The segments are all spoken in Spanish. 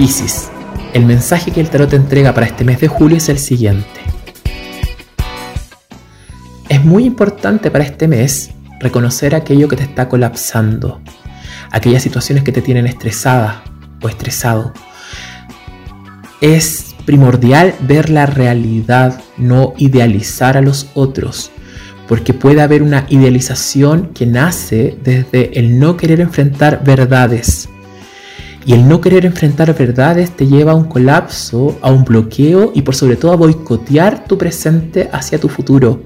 Piscis, el mensaje que el tarot te entrega para este mes de julio es el siguiente. Es muy importante para este mes reconocer aquello que te está colapsando, aquellas situaciones que te tienen estresada o estresado. Es primordial ver la realidad, no idealizar a los otros, porque puede haber una idealización que nace desde el no querer enfrentar verdades. Y el no querer enfrentar verdades te lleva a un colapso, a un bloqueo y por sobre todo a boicotear tu presente hacia tu futuro.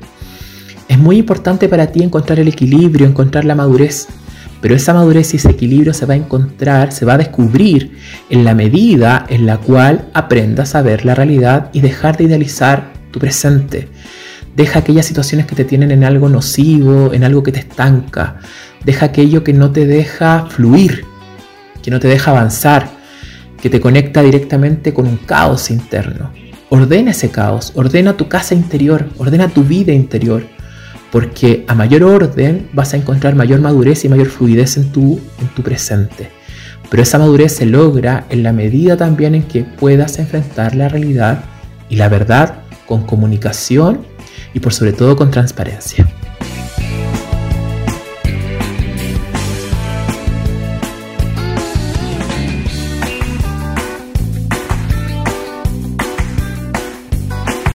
Es muy importante para ti encontrar el equilibrio, encontrar la madurez, pero esa madurez y ese equilibrio se va a encontrar, se va a descubrir en la medida en la cual aprendas a ver la realidad y dejar de idealizar tu presente. Deja aquellas situaciones que te tienen en algo nocivo, en algo que te estanca. Deja aquello que no te deja fluir, que no te deja avanzar, que te conecta directamente con un caos interno. Ordena ese caos, ordena tu casa interior, ordena tu vida interior porque a mayor orden vas a encontrar mayor madurez y mayor fluidez en tu, en tu presente. Pero esa madurez se logra en la medida también en que puedas enfrentar la realidad y la verdad con comunicación y por sobre todo con transparencia.